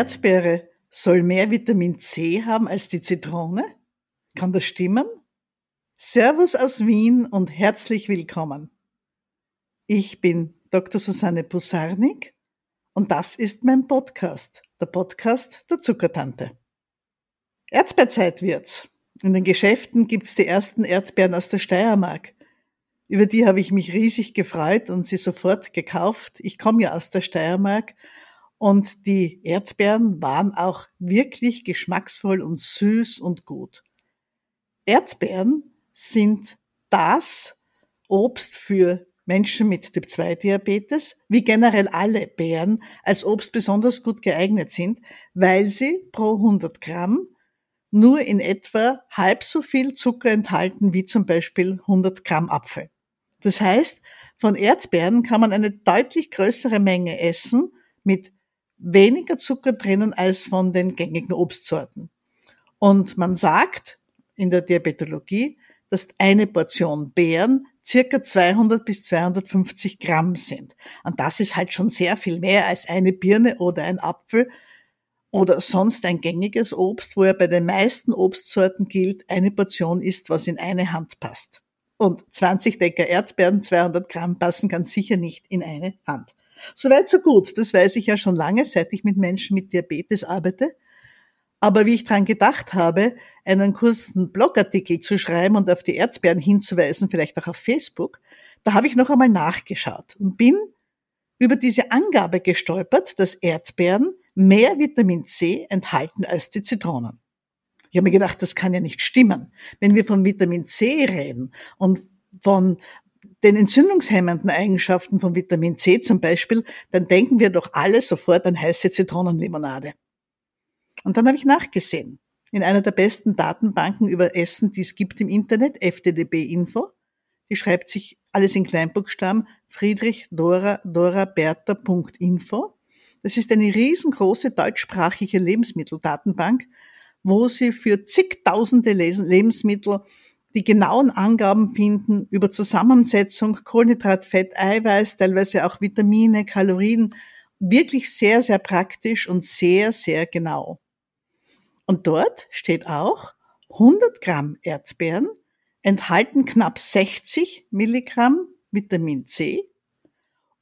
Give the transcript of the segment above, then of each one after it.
Erdbeere soll mehr Vitamin C haben als die Zitrone? Kann das stimmen? Servus aus Wien und herzlich willkommen. Ich bin Dr. Susanne Pusarnik und das ist mein Podcast, der Podcast der Zuckertante. Erdbeerzeit wird's. In den Geschäften gibt's die ersten Erdbeeren aus der Steiermark. Über die habe ich mich riesig gefreut und sie sofort gekauft. Ich komme ja aus der Steiermark und die Erdbeeren waren auch wirklich geschmacksvoll und süß und gut. Erdbeeren sind das Obst für Menschen mit Typ-2-Diabetes, wie generell alle Beeren, als Obst besonders gut geeignet sind, weil sie pro 100 Gramm nur in etwa halb so viel Zucker enthalten wie zum Beispiel 100 Gramm Apfel. Das heißt, von Erdbeeren kann man eine deutlich größere Menge essen mit weniger Zucker drinnen als von den gängigen Obstsorten. Und man sagt in der Diabetologie, dass eine Portion Beeren circa 200 bis 250 Gramm sind. Und das ist halt schon sehr viel mehr als eine Birne oder ein Apfel oder sonst ein gängiges Obst, wo ja bei den meisten Obstsorten gilt, eine Portion ist, was in eine Hand passt. Und 20 Decker Erdbeeren, 200 Gramm passen ganz sicher nicht in eine Hand. Soweit so gut. Das weiß ich ja schon lange, seit ich mit Menschen mit Diabetes arbeite. Aber wie ich dran gedacht habe, einen kurzen Blogartikel zu schreiben und auf die Erdbeeren hinzuweisen, vielleicht auch auf Facebook, da habe ich noch einmal nachgeschaut und bin über diese Angabe gestolpert, dass Erdbeeren mehr Vitamin C enthalten als die Zitronen. Ich habe mir gedacht, das kann ja nicht stimmen. Wenn wir von Vitamin C reden und von den entzündungshemmenden Eigenschaften von Vitamin C zum Beispiel, dann denken wir doch alle sofort an heiße Zitronenlimonade. Und dann habe ich nachgesehen. In einer der besten Datenbanken über Essen, die es gibt im Internet, FDDB Info. Die schreibt sich alles in Kleinbuchstaben Friedrich Dora Dora Bertha.info. Das ist eine riesengroße deutschsprachige Lebensmitteldatenbank, wo sie für zigtausende Lebensmittel die genauen Angaben finden über Zusammensetzung, Kohlenhydrat, Fett, Eiweiß, teilweise auch Vitamine, Kalorien, wirklich sehr, sehr praktisch und sehr, sehr genau. Und dort steht auch, 100 Gramm Erdbeeren enthalten knapp 60 Milligramm Vitamin C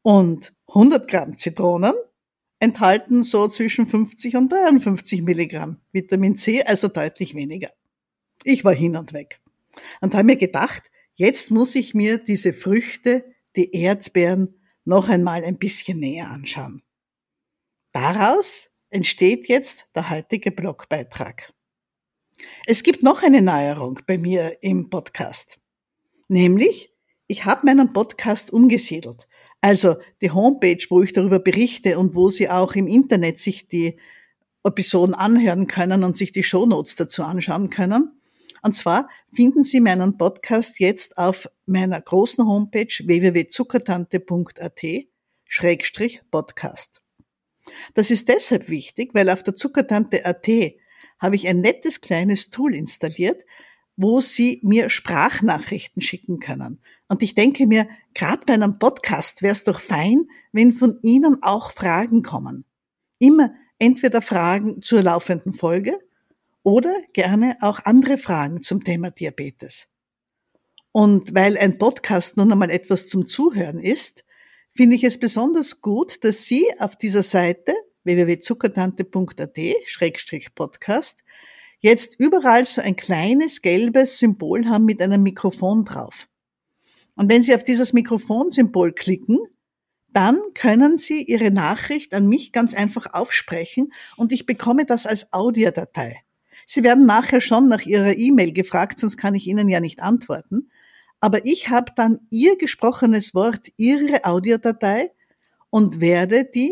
und 100 Gramm Zitronen enthalten so zwischen 50 und 53 Milligramm Vitamin C, also deutlich weniger. Ich war hin und weg und habe mir gedacht, jetzt muss ich mir diese Früchte, die Erdbeeren, noch einmal ein bisschen näher anschauen. Daraus entsteht jetzt der heutige Blogbeitrag. Es gibt noch eine Neuerung bei mir im Podcast. Nämlich, ich habe meinen Podcast umgesiedelt. Also die Homepage, wo ich darüber berichte und wo Sie auch im Internet sich die Episoden anhören können und sich die Shownotes dazu anschauen können. Und zwar finden Sie meinen Podcast jetzt auf meiner großen Homepage www.zuckertante.at Schrägstrich Podcast. Das ist deshalb wichtig, weil auf der Zuckertante.at habe ich ein nettes kleines Tool installiert, wo Sie mir Sprachnachrichten schicken können. Und ich denke mir, gerade bei einem Podcast wäre es doch fein, wenn von Ihnen auch Fragen kommen. Immer entweder Fragen zur laufenden Folge oder gerne auch andere Fragen zum Thema Diabetes. Und weil ein Podcast nun einmal etwas zum Zuhören ist, finde ich es besonders gut, dass Sie auf dieser Seite www.zuckertante.at-podcast jetzt überall so ein kleines gelbes Symbol haben mit einem Mikrofon drauf. Und wenn Sie auf dieses Mikrofonsymbol klicken, dann können Sie Ihre Nachricht an mich ganz einfach aufsprechen und ich bekomme das als Audiodatei. Sie werden nachher schon nach Ihrer E-Mail gefragt, sonst kann ich Ihnen ja nicht antworten. Aber ich habe dann Ihr gesprochenes Wort, Ihre Audiodatei und werde die,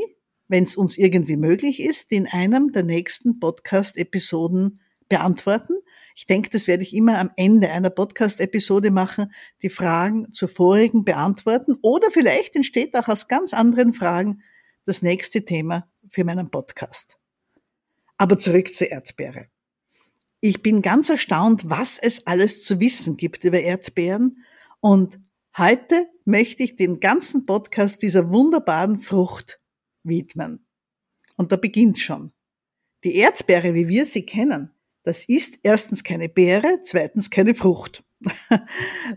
wenn es uns irgendwie möglich ist, in einem der nächsten Podcast-Episoden beantworten. Ich denke, das werde ich immer am Ende einer Podcast-Episode machen, die Fragen zur vorigen beantworten. Oder vielleicht entsteht auch aus ganz anderen Fragen das nächste Thema für meinen Podcast. Aber zurück zur Erdbeere. Ich bin ganz erstaunt, was es alles zu wissen gibt über Erdbeeren. Und heute möchte ich den ganzen Podcast dieser wunderbaren Frucht widmen. Und da beginnt schon. Die Erdbeere, wie wir sie kennen, das ist erstens keine Beere, zweitens keine Frucht.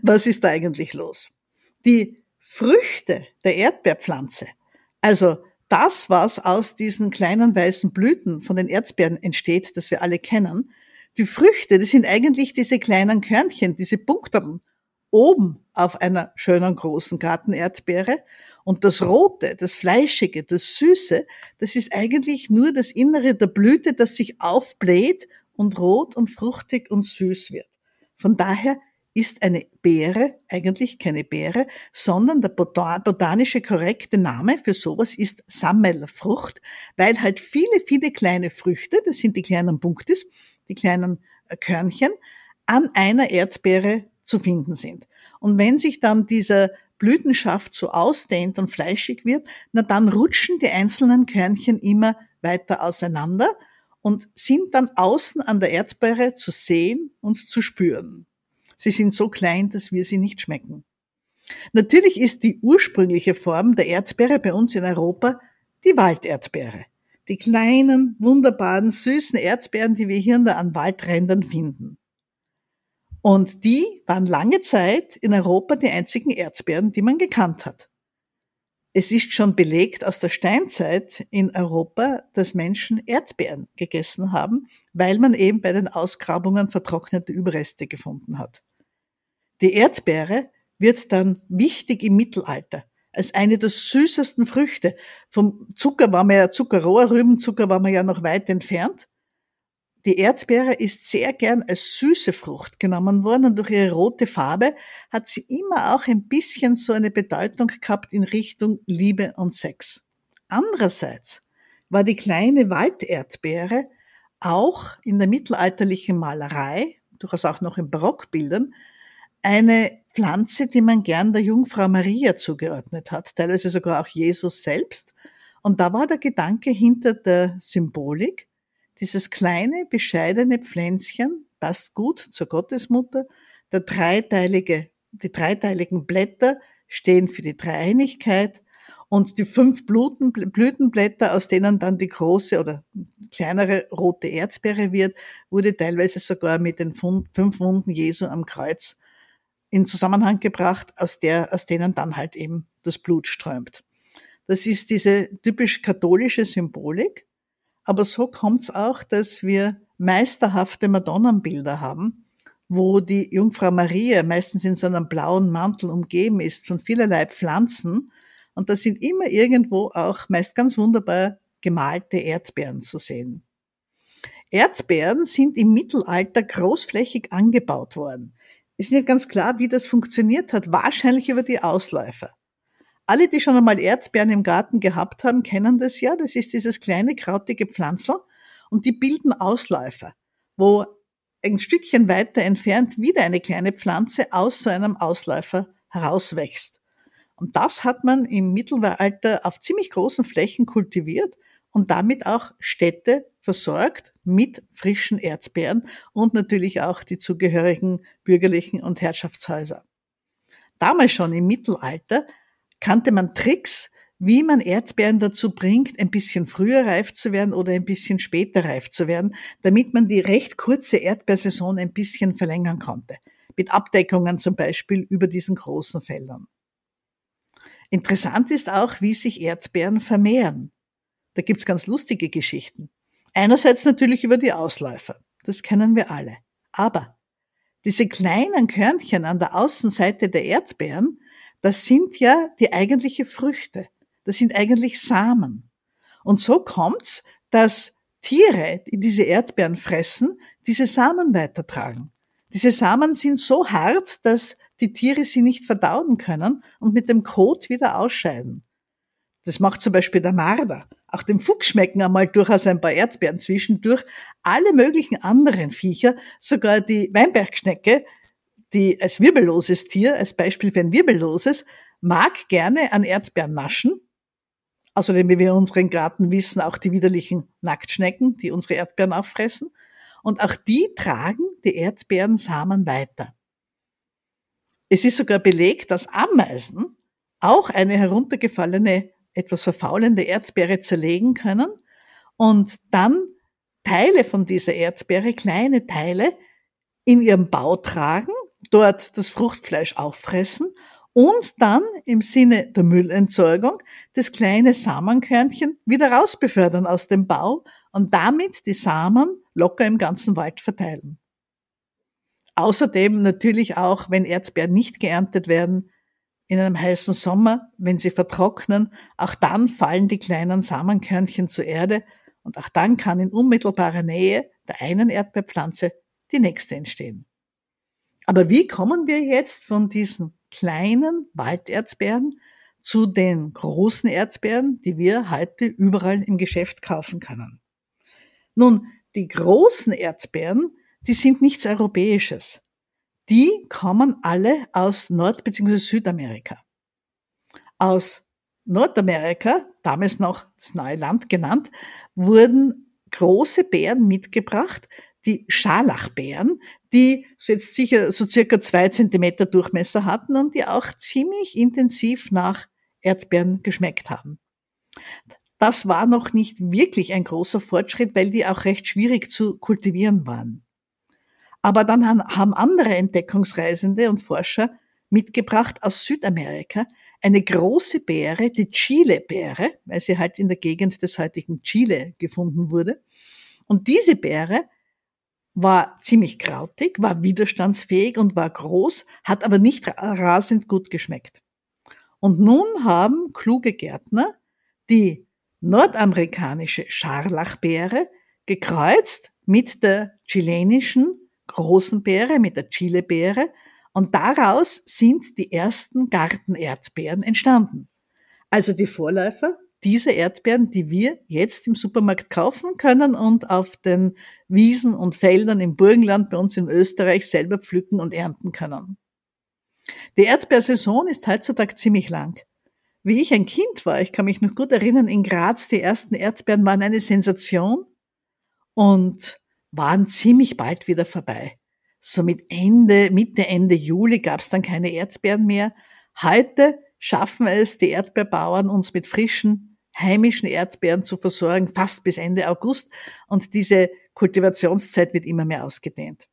Was ist da eigentlich los? Die Früchte der Erdbeerpflanze, also das, was aus diesen kleinen weißen Blüten von den Erdbeeren entsteht, das wir alle kennen, die Früchte, das sind eigentlich diese kleinen Körnchen, diese Punkterten oben auf einer schönen großen Gartenerdbeere. Und das Rote, das Fleischige, das Süße, das ist eigentlich nur das Innere der Blüte, das sich aufbläht und rot und fruchtig und süß wird. Von daher ist eine Beere eigentlich keine Beere, sondern der botanische korrekte Name für sowas ist Sammelfrucht, weil halt viele, viele kleine Früchte, das sind die kleinen Punktis, die kleinen äh, Körnchen, an einer Erdbeere zu finden sind. Und wenn sich dann dieser Blütenschaft so ausdehnt und fleischig wird, na dann rutschen die einzelnen Körnchen immer weiter auseinander und sind dann außen an der Erdbeere zu sehen und zu spüren. Sie sind so klein, dass wir sie nicht schmecken. Natürlich ist die ursprüngliche Form der Erdbeere bei uns in Europa die Walderdbeere. Die kleinen, wunderbaren, süßen Erdbeeren, die wir hier an Waldrändern finden. Und die waren lange Zeit in Europa die einzigen Erdbeeren, die man gekannt hat. Es ist schon belegt aus der Steinzeit in Europa, dass Menschen Erdbeeren gegessen haben, weil man eben bei den Ausgrabungen vertrocknete Überreste gefunden hat. Die Erdbeere wird dann wichtig im Mittelalter als eine der süßesten Früchte. Vom Zucker war man ja Zuckerrohr, Rübenzucker war man ja noch weit entfernt. Die Erdbeere ist sehr gern als süße Frucht genommen worden und durch ihre rote Farbe hat sie immer auch ein bisschen so eine Bedeutung gehabt in Richtung Liebe und Sex. Andererseits war die kleine Walderdbeere auch in der mittelalterlichen Malerei, durchaus auch noch in Barockbildern, eine Pflanze, die man gern der Jungfrau Maria zugeordnet hat, teilweise sogar auch Jesus selbst. Und da war der Gedanke hinter der Symbolik, dieses kleine, bescheidene Pflänzchen passt gut zur Gottesmutter, der dreiteilige, die dreiteiligen Blätter stehen für die Dreieinigkeit und die fünf Blüten, Blütenblätter, aus denen dann die große oder kleinere rote Erdbeere wird, wurde teilweise sogar mit den fünf Wunden Jesu am Kreuz in Zusammenhang gebracht, aus, der, aus denen dann halt eben das Blut strömt. Das ist diese typisch katholische Symbolik. Aber so kommt es auch, dass wir meisterhafte Madonnenbilder haben, wo die Jungfrau Maria meistens in so einem blauen Mantel umgeben ist von vielerlei Pflanzen. Und da sind immer irgendwo auch meist ganz wunderbar gemalte Erdbeeren zu sehen. Erdbeeren sind im Mittelalter großflächig angebaut worden. Ist nicht ganz klar, wie das funktioniert hat. Wahrscheinlich über die Ausläufer. Alle, die schon einmal Erdbeeren im Garten gehabt haben, kennen das ja. Das ist dieses kleine krautige Pflanzel und die bilden Ausläufer, wo ein Stückchen weiter entfernt wieder eine kleine Pflanze aus so einem Ausläufer herauswächst. Und das hat man im Mittelalter auf ziemlich großen Flächen kultiviert und damit auch Städte versorgt mit frischen Erdbeeren und natürlich auch die zugehörigen bürgerlichen und Herrschaftshäuser. Damals schon im Mittelalter kannte man Tricks, wie man Erdbeeren dazu bringt, ein bisschen früher reif zu werden oder ein bisschen später reif zu werden, damit man die recht kurze Erdbeersaison ein bisschen verlängern konnte. Mit Abdeckungen zum Beispiel über diesen großen Feldern. Interessant ist auch, wie sich Erdbeeren vermehren. Da gibt's ganz lustige Geschichten. Einerseits natürlich über die Ausläufer. Das kennen wir alle. Aber diese kleinen Körnchen an der Außenseite der Erdbeeren, das sind ja die eigentliche Früchte. Das sind eigentlich Samen. Und so kommt's, dass Tiere, die diese Erdbeeren fressen, diese Samen weitertragen. Diese Samen sind so hart, dass die Tiere sie nicht verdauen können und mit dem Kot wieder ausscheiden. Das macht zum Beispiel der Marder. Auch dem Fuchs schmecken einmal durchaus ein paar Erdbeeren zwischendurch. Alle möglichen anderen Viecher, sogar die Weinbergschnecke, die als wirbelloses Tier, als Beispiel für ein wirbelloses, mag gerne an Erdbeeren naschen. Außerdem, wie wir in unserem Garten wissen, auch die widerlichen Nacktschnecken, die unsere Erdbeeren auffressen. Und auch die tragen die Erdbeerensamen weiter. Es ist sogar belegt, dass Ameisen auch eine heruntergefallene etwas verfaulende Erdbeere zerlegen können und dann Teile von dieser Erdbeere, kleine Teile, in ihrem Bau tragen, dort das Fruchtfleisch auffressen und dann im Sinne der Müllentsorgung das kleine Samenkörnchen wieder rausbefördern aus dem Bau und damit die Samen locker im ganzen Wald verteilen. Außerdem natürlich auch, wenn Erdbeeren nicht geerntet werden, in einem heißen Sommer, wenn sie vertrocknen, auch dann fallen die kleinen Samenkörnchen zur Erde und auch dann kann in unmittelbarer Nähe der einen Erdbeerpflanze die nächste entstehen. Aber wie kommen wir jetzt von diesen kleinen Walderdbeeren zu den großen Erdbeeren, die wir heute überall im Geschäft kaufen können? Nun, die großen Erdbeeren, die sind nichts Europäisches. Die kommen alle aus Nord- bzw. Südamerika. Aus Nordamerika, damals noch das neue Land genannt, wurden große Beeren mitgebracht, die Scharlachbeeren, die jetzt sicher so circa zwei Zentimeter Durchmesser hatten und die auch ziemlich intensiv nach Erdbeeren geschmeckt haben. Das war noch nicht wirklich ein großer Fortschritt, weil die auch recht schwierig zu kultivieren waren. Aber dann haben andere Entdeckungsreisende und Forscher mitgebracht aus Südamerika eine große Beere, die Chile-Beere, weil sie halt in der Gegend des heutigen Chile gefunden wurde. Und diese Beere war ziemlich krautig, war widerstandsfähig und war groß, hat aber nicht rasend gut geschmeckt. Und nun haben kluge Gärtner die nordamerikanische Scharlachbeere gekreuzt mit der chilenischen großen Beere, mit der Chilebeere und daraus sind die ersten Gartenerdbeeren entstanden. Also die Vorläufer dieser Erdbeeren, die wir jetzt im Supermarkt kaufen können und auf den Wiesen und Feldern im Burgenland bei uns in Österreich selber pflücken und ernten können. Die Erdbeersaison ist heutzutage ziemlich lang. Wie ich ein Kind war, ich kann mich noch gut erinnern, in Graz die ersten Erdbeeren waren eine Sensation und waren ziemlich bald wieder vorbei. So mit Ende, Mitte, Ende Juli gab es dann keine Erdbeeren mehr. Heute schaffen es die Erdbeerbauern, uns mit frischen, heimischen Erdbeeren zu versorgen, fast bis Ende August. Und diese Kultivationszeit wird immer mehr ausgedehnt.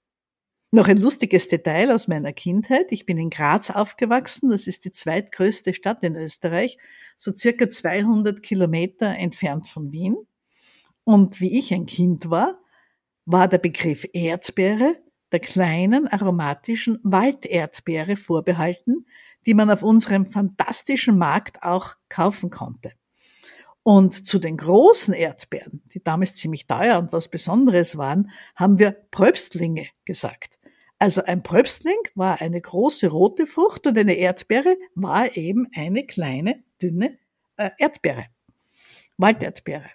Noch ein lustiges Detail aus meiner Kindheit. Ich bin in Graz aufgewachsen. Das ist die zweitgrößte Stadt in Österreich, so circa 200 Kilometer entfernt von Wien. Und wie ich ein Kind war, war der Begriff Erdbeere der kleinen aromatischen Walderdbeere vorbehalten, die man auf unserem fantastischen Markt auch kaufen konnte. Und zu den großen Erdbeeren, die damals ziemlich teuer und was Besonderes waren, haben wir Pröbstlinge gesagt. Also ein Pröbstling war eine große rote Frucht und eine Erdbeere war eben eine kleine, dünne äh, Erdbeere. Walderdbeere.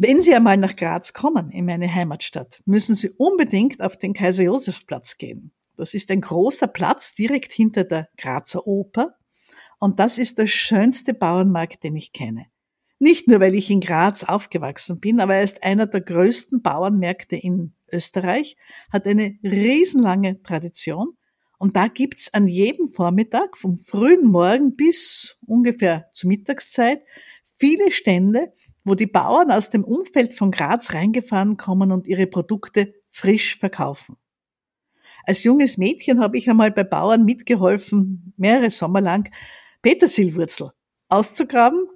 Wenn Sie einmal nach Graz kommen, in meine Heimatstadt, müssen Sie unbedingt auf den Kaiser-Josef-Platz gehen. Das ist ein großer Platz direkt hinter der Grazer Oper. Und das ist der schönste Bauernmarkt, den ich kenne. Nicht nur, weil ich in Graz aufgewachsen bin, aber er ist einer der größten Bauernmärkte in Österreich, hat eine riesenlange Tradition. Und da gibt's an jedem Vormittag, vom frühen Morgen bis ungefähr zur Mittagszeit, viele Stände, wo die Bauern aus dem Umfeld von Graz reingefahren kommen und ihre Produkte frisch verkaufen. Als junges Mädchen habe ich einmal bei Bauern mitgeholfen, mehrere Sommer lang, Petersilwurzel auszugraben,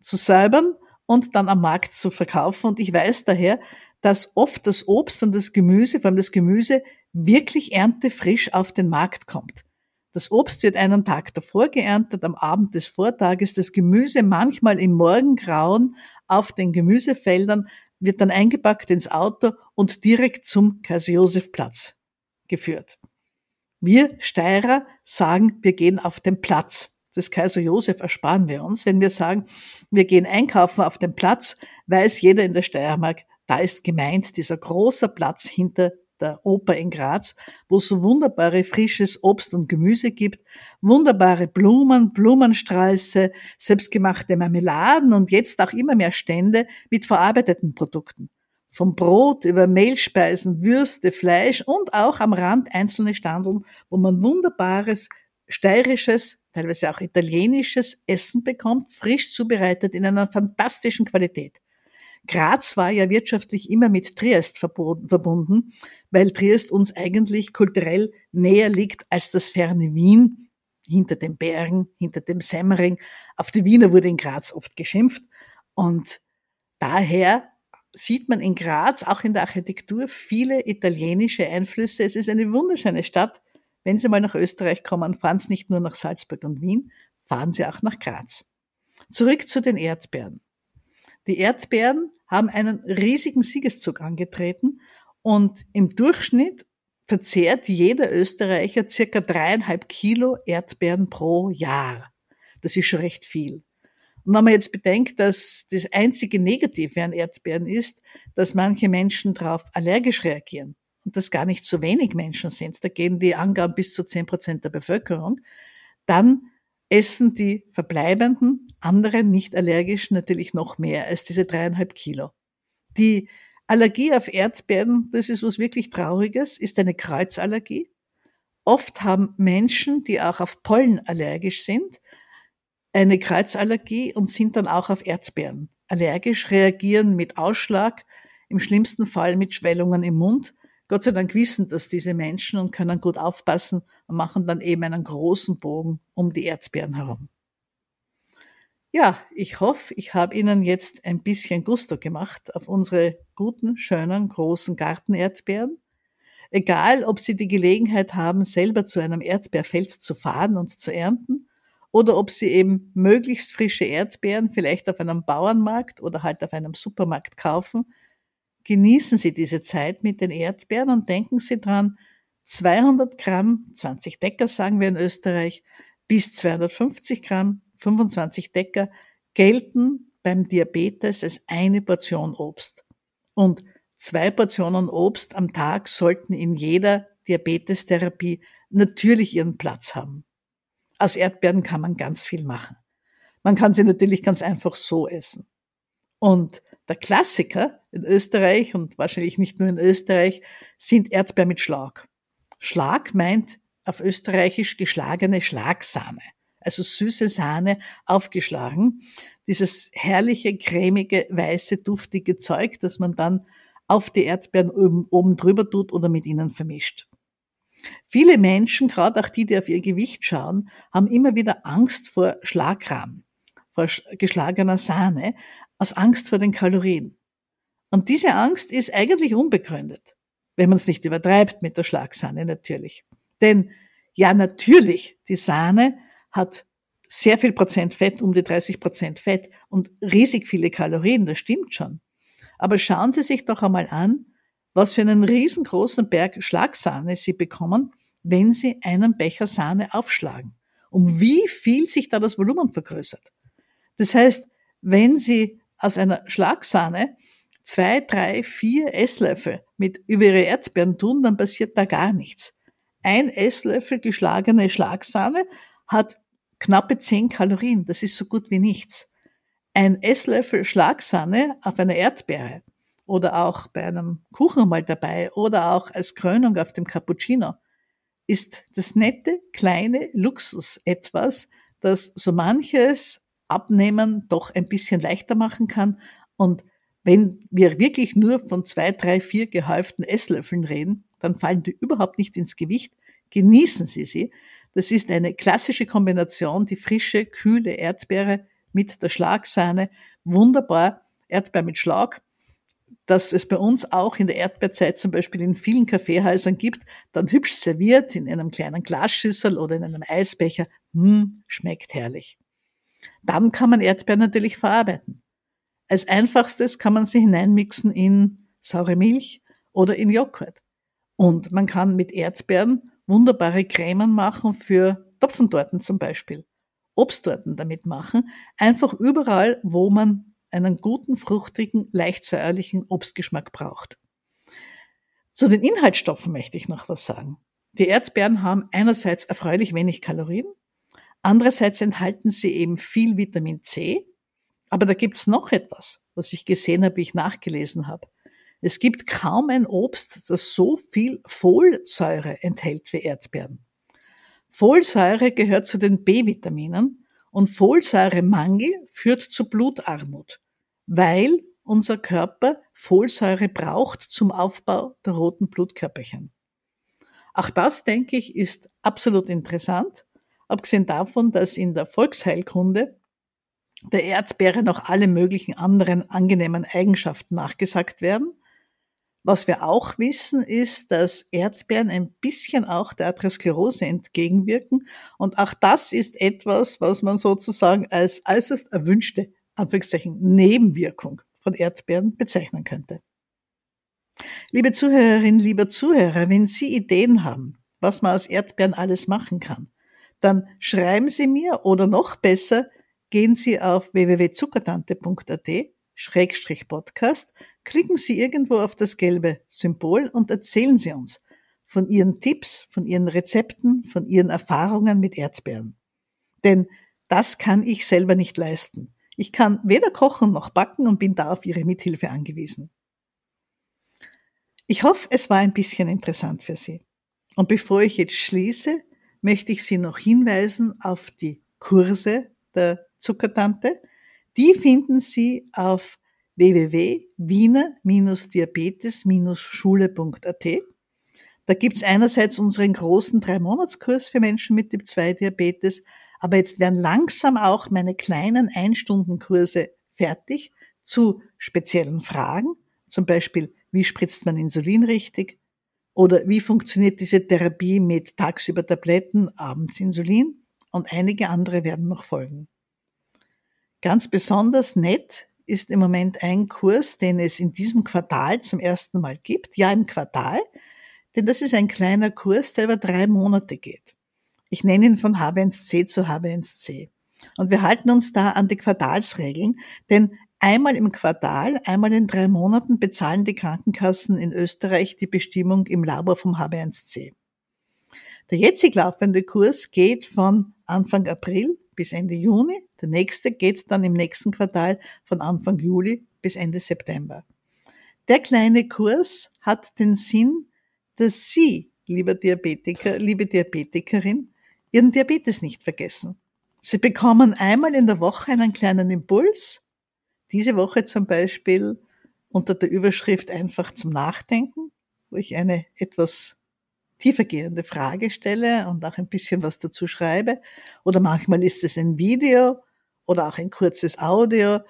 zu säubern und dann am Markt zu verkaufen. Und ich weiß daher, dass oft das Obst und das Gemüse, vor allem das Gemüse, wirklich erntefrisch auf den Markt kommt. Das Obst wird einen Tag davor geerntet, am Abend des Vortages, das Gemüse manchmal im Morgengrauen auf den Gemüsefeldern, wird dann eingepackt ins Auto und direkt zum Kaiser-Josef-Platz geführt. Wir Steirer sagen, wir gehen auf den Platz. Das Kaiser Josef ersparen wir uns, wenn wir sagen, wir gehen einkaufen auf den Platz, weiß jeder in der Steiermark, da ist gemeint dieser große Platz hinter der Oper in Graz, wo es so wunderbare frisches Obst und Gemüse gibt, wunderbare Blumen, Blumensträuße, selbstgemachte Marmeladen und jetzt auch immer mehr Stände mit verarbeiteten Produkten. Vom Brot über Mehlspeisen, Würste, Fleisch und auch am Rand einzelne Standeln, wo man wunderbares steirisches, teilweise auch italienisches Essen bekommt, frisch zubereitet in einer fantastischen Qualität. Graz war ja wirtschaftlich immer mit Triest verbunden, weil Triest uns eigentlich kulturell näher liegt als das ferne Wien, hinter den Bergen, hinter dem Semmering. Auf die Wiener wurde in Graz oft geschimpft und daher sieht man in Graz, auch in der Architektur, viele italienische Einflüsse. Es ist eine wunderschöne Stadt. Wenn Sie mal nach Österreich kommen, fahren Sie nicht nur nach Salzburg und Wien, fahren Sie auch nach Graz. Zurück zu den Erdbeeren. Die Erdbeeren haben einen riesigen Siegeszug angetreten und im Durchschnitt verzehrt jeder Österreicher circa dreieinhalb Kilo Erdbeeren pro Jahr. Das ist schon recht viel. Und wenn man jetzt bedenkt, dass das einzige Negative an Erdbeeren ist, dass manche Menschen darauf allergisch reagieren und das gar nicht so wenig Menschen sind, da gehen die Angaben bis zu zehn Prozent der Bevölkerung, dann essen die verbleibenden anderen nicht allergischen natürlich noch mehr als diese dreieinhalb Kilo. Die Allergie auf Erdbeeren, das ist was wirklich Trauriges, ist eine Kreuzallergie. Oft haben Menschen, die auch auf Pollen allergisch sind, eine Kreuzallergie und sind dann auch auf Erdbeeren allergisch, reagieren mit Ausschlag, im schlimmsten Fall mit Schwellungen im Mund. Gott sei Dank wissen das diese Menschen und können gut aufpassen und machen dann eben einen großen Bogen um die Erdbeeren herum. Ja, ich hoffe, ich habe Ihnen jetzt ein bisschen Gusto gemacht auf unsere guten, schönen, großen Gartenerdbeeren. Egal, ob Sie die Gelegenheit haben, selber zu einem Erdbeerfeld zu fahren und zu ernten oder ob sie eben möglichst frische Erdbeeren vielleicht auf einem Bauernmarkt oder halt auf einem Supermarkt kaufen. Genießen Sie diese Zeit mit den Erdbeeren und denken Sie dran, 200 Gramm, 20 Decker sagen wir in Österreich, bis 250 Gramm, 25 Decker gelten beim Diabetes als eine Portion Obst. Und zwei Portionen Obst am Tag sollten in jeder Diabetestherapie natürlich ihren Platz haben. Aus Erdbeeren kann man ganz viel machen. Man kann sie natürlich ganz einfach so essen. Und der Klassiker in Österreich und wahrscheinlich nicht nur in Österreich sind Erdbeeren mit Schlag. Schlag meint auf Österreichisch geschlagene Schlagsahne, also süße Sahne aufgeschlagen. Dieses herrliche, cremige, weiße, duftige Zeug, das man dann auf die Erdbeeren oben, oben drüber tut oder mit ihnen vermischt. Viele Menschen, gerade auch die, die auf ihr Gewicht schauen, haben immer wieder Angst vor Schlagrahm, vor geschlagener Sahne, aus Angst vor den Kalorien. Und diese Angst ist eigentlich unbegründet, wenn man es nicht übertreibt mit der Schlagsahne natürlich. Denn ja, natürlich, die Sahne hat sehr viel Prozent Fett, um die 30 Prozent Fett und riesig viele Kalorien, das stimmt schon. Aber schauen Sie sich doch einmal an, was für einen riesengroßen Berg Schlagsahne Sie bekommen, wenn Sie einen Becher Sahne aufschlagen. Um wie viel sich da das Volumen vergrößert. Das heißt, wenn Sie aus einer Schlagsahne zwei, drei, vier Esslöffel mit über Ihre Erdbeeren tun, dann passiert da gar nichts. Ein Esslöffel geschlagene Schlagsahne hat knappe zehn Kalorien. Das ist so gut wie nichts. Ein Esslöffel Schlagsahne auf einer Erdbeere oder auch bei einem Kuchen mal dabei oder auch als Krönung auf dem Cappuccino, ist das nette, kleine Luxus etwas, das so manches Abnehmen doch ein bisschen leichter machen kann. Und wenn wir wirklich nur von zwei, drei, vier gehäuften Esslöffeln reden, dann fallen die überhaupt nicht ins Gewicht. Genießen Sie sie. Das ist eine klassische Kombination, die frische, kühle Erdbeere mit der Schlagsahne. Wunderbar. Erdbeer mit Schlag dass es bei uns auch in der Erdbeerzeit zum Beispiel in vielen Kaffeehäusern gibt, dann hübsch serviert in einem kleinen Glasschüssel oder in einem Eisbecher. Hm, schmeckt herrlich. Dann kann man Erdbeeren natürlich verarbeiten. Als einfachstes kann man sie hineinmixen in saure Milch oder in Joghurt. Und man kann mit Erdbeeren wunderbare Cremen machen für Topfentorten zum Beispiel. Obsttorten damit machen. Einfach überall, wo man einen guten, fruchtigen, leicht säuerlichen Obstgeschmack braucht. Zu den Inhaltsstoffen möchte ich noch was sagen. Die Erdbeeren haben einerseits erfreulich wenig Kalorien, andererseits enthalten sie eben viel Vitamin C, aber da gibt's noch etwas, was ich gesehen habe, wie ich nachgelesen habe. Es gibt kaum ein Obst, das so viel Folsäure enthält wie Erdbeeren. Folsäure gehört zu den B-Vitaminen und Folsäuremangel führt zu Blutarmut, weil unser Körper Folsäure braucht zum Aufbau der roten Blutkörperchen. Auch das, denke ich, ist absolut interessant, abgesehen davon, dass in der Volksheilkunde der Erdbeere noch alle möglichen anderen angenehmen Eigenschaften nachgesagt werden. Was wir auch wissen, ist, dass Erdbeeren ein bisschen auch der Atherosklerose entgegenwirken. Und auch das ist etwas, was man sozusagen als äußerst erwünschte, Anführungszeichen, Nebenwirkung von Erdbeeren bezeichnen könnte. Liebe Zuhörerinnen, lieber Zuhörer, wenn Sie Ideen haben, was man aus Erdbeeren alles machen kann, dann schreiben Sie mir oder noch besser, gehen Sie auf www.zuckertante.at Schrägstrich Podcast, klicken Sie irgendwo auf das gelbe Symbol und erzählen Sie uns von Ihren Tipps, von Ihren Rezepten, von Ihren Erfahrungen mit Erdbeeren. Denn das kann ich selber nicht leisten. Ich kann weder kochen noch backen und bin da auf Ihre Mithilfe angewiesen. Ich hoffe, es war ein bisschen interessant für Sie. Und bevor ich jetzt schließe, möchte ich Sie noch hinweisen auf die Kurse der Zuckertante. Die finden Sie auf www.wiener-diabetes-schule.at. Da gibt's einerseits unseren großen Drei-Monats-Kurs für Menschen mit Typ-2-Diabetes, aber jetzt werden langsam auch meine kleinen Einstundenkurse fertig zu speziellen Fragen, zum Beispiel, wie spritzt man Insulin richtig? Oder wie funktioniert diese Therapie mit tagsüber Tabletten, abends Insulin? Und einige andere werden noch folgen. Ganz besonders nett ist im Moment ein Kurs, den es in diesem Quartal zum ersten Mal gibt. Ja, im Quartal. Denn das ist ein kleiner Kurs, der über drei Monate geht. Ich nenne ihn von H1C zu H1C. Und wir halten uns da an die Quartalsregeln, denn einmal im Quartal, einmal in drei Monaten bezahlen die Krankenkassen in Österreich die Bestimmung im Labor vom HB1C. Der jetzig laufende Kurs geht von Anfang April bis Ende Juni. Der nächste geht dann im nächsten Quartal von Anfang Juli bis Ende September. Der kleine Kurs hat den Sinn, dass Sie, lieber Diabetiker, liebe Diabetikerin, Ihren Diabetes nicht vergessen. Sie bekommen einmal in der Woche einen kleinen Impuls. Diese Woche zum Beispiel unter der Überschrift einfach zum Nachdenken, wo ich eine etwas tiefergehende Frage stelle und auch ein bisschen was dazu schreibe. Oder manchmal ist es ein Video oder auch ein kurzes Audio,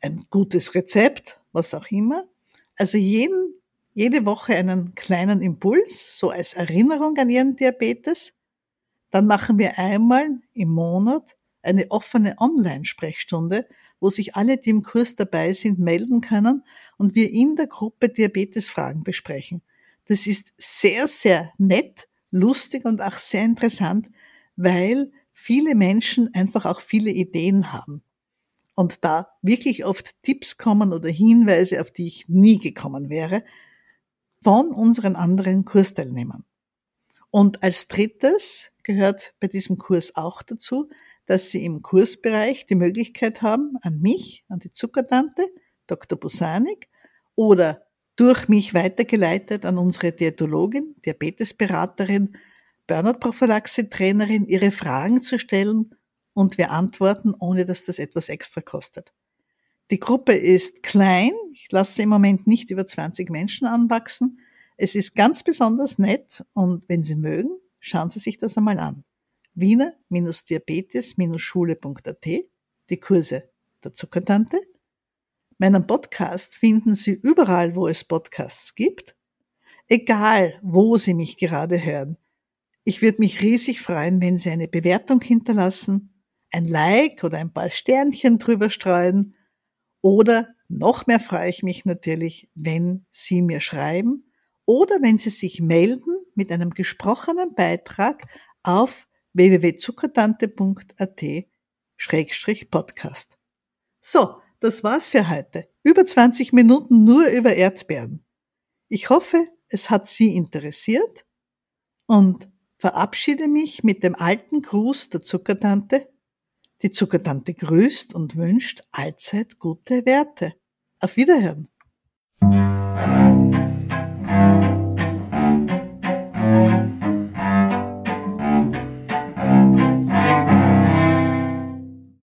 ein gutes Rezept, was auch immer. Also jeden, jede Woche einen kleinen Impuls, so als Erinnerung an Ihren Diabetes. Dann machen wir einmal im Monat eine offene Online-Sprechstunde, wo sich alle, die im Kurs dabei sind, melden können und wir in der Gruppe Diabetesfragen besprechen. Das ist sehr, sehr nett, lustig und auch sehr interessant, weil viele Menschen einfach auch viele Ideen haben. Und da wirklich oft Tipps kommen oder Hinweise, auf die ich nie gekommen wäre, von unseren anderen Kursteilnehmern. Und als drittes gehört bei diesem Kurs auch dazu, dass Sie im Kursbereich die Möglichkeit haben, an mich, an die Zuckertante, Dr. Busanik, oder durch mich weitergeleitet an unsere Diätologin, Diabetesberaterin, Burnout-Prophylaxe-Trainerin, ihre Fragen zu stellen und wir antworten, ohne dass das etwas extra kostet. Die Gruppe ist klein, ich lasse im Moment nicht über 20 Menschen anwachsen, es ist ganz besonders nett und wenn Sie mögen, schauen Sie sich das einmal an. Wiener-Diabetes-Schule.at, die Kurse der Zuckertante. Meinen Podcast finden Sie überall, wo es Podcasts gibt. Egal, wo Sie mich gerade hören. Ich würde mich riesig freuen, wenn Sie eine Bewertung hinterlassen, ein Like oder ein paar Sternchen drüber streuen oder noch mehr freue ich mich natürlich, wenn Sie mir schreiben oder wenn Sie sich melden mit einem gesprochenen Beitrag auf www.zuckertante.at-podcast. So, das war's für heute. Über 20 Minuten nur über Erdbeeren. Ich hoffe, es hat Sie interessiert und verabschiede mich mit dem alten Gruß der Zuckertante. Die Zuckertante grüßt und wünscht allzeit gute Werte. Auf Wiederhören.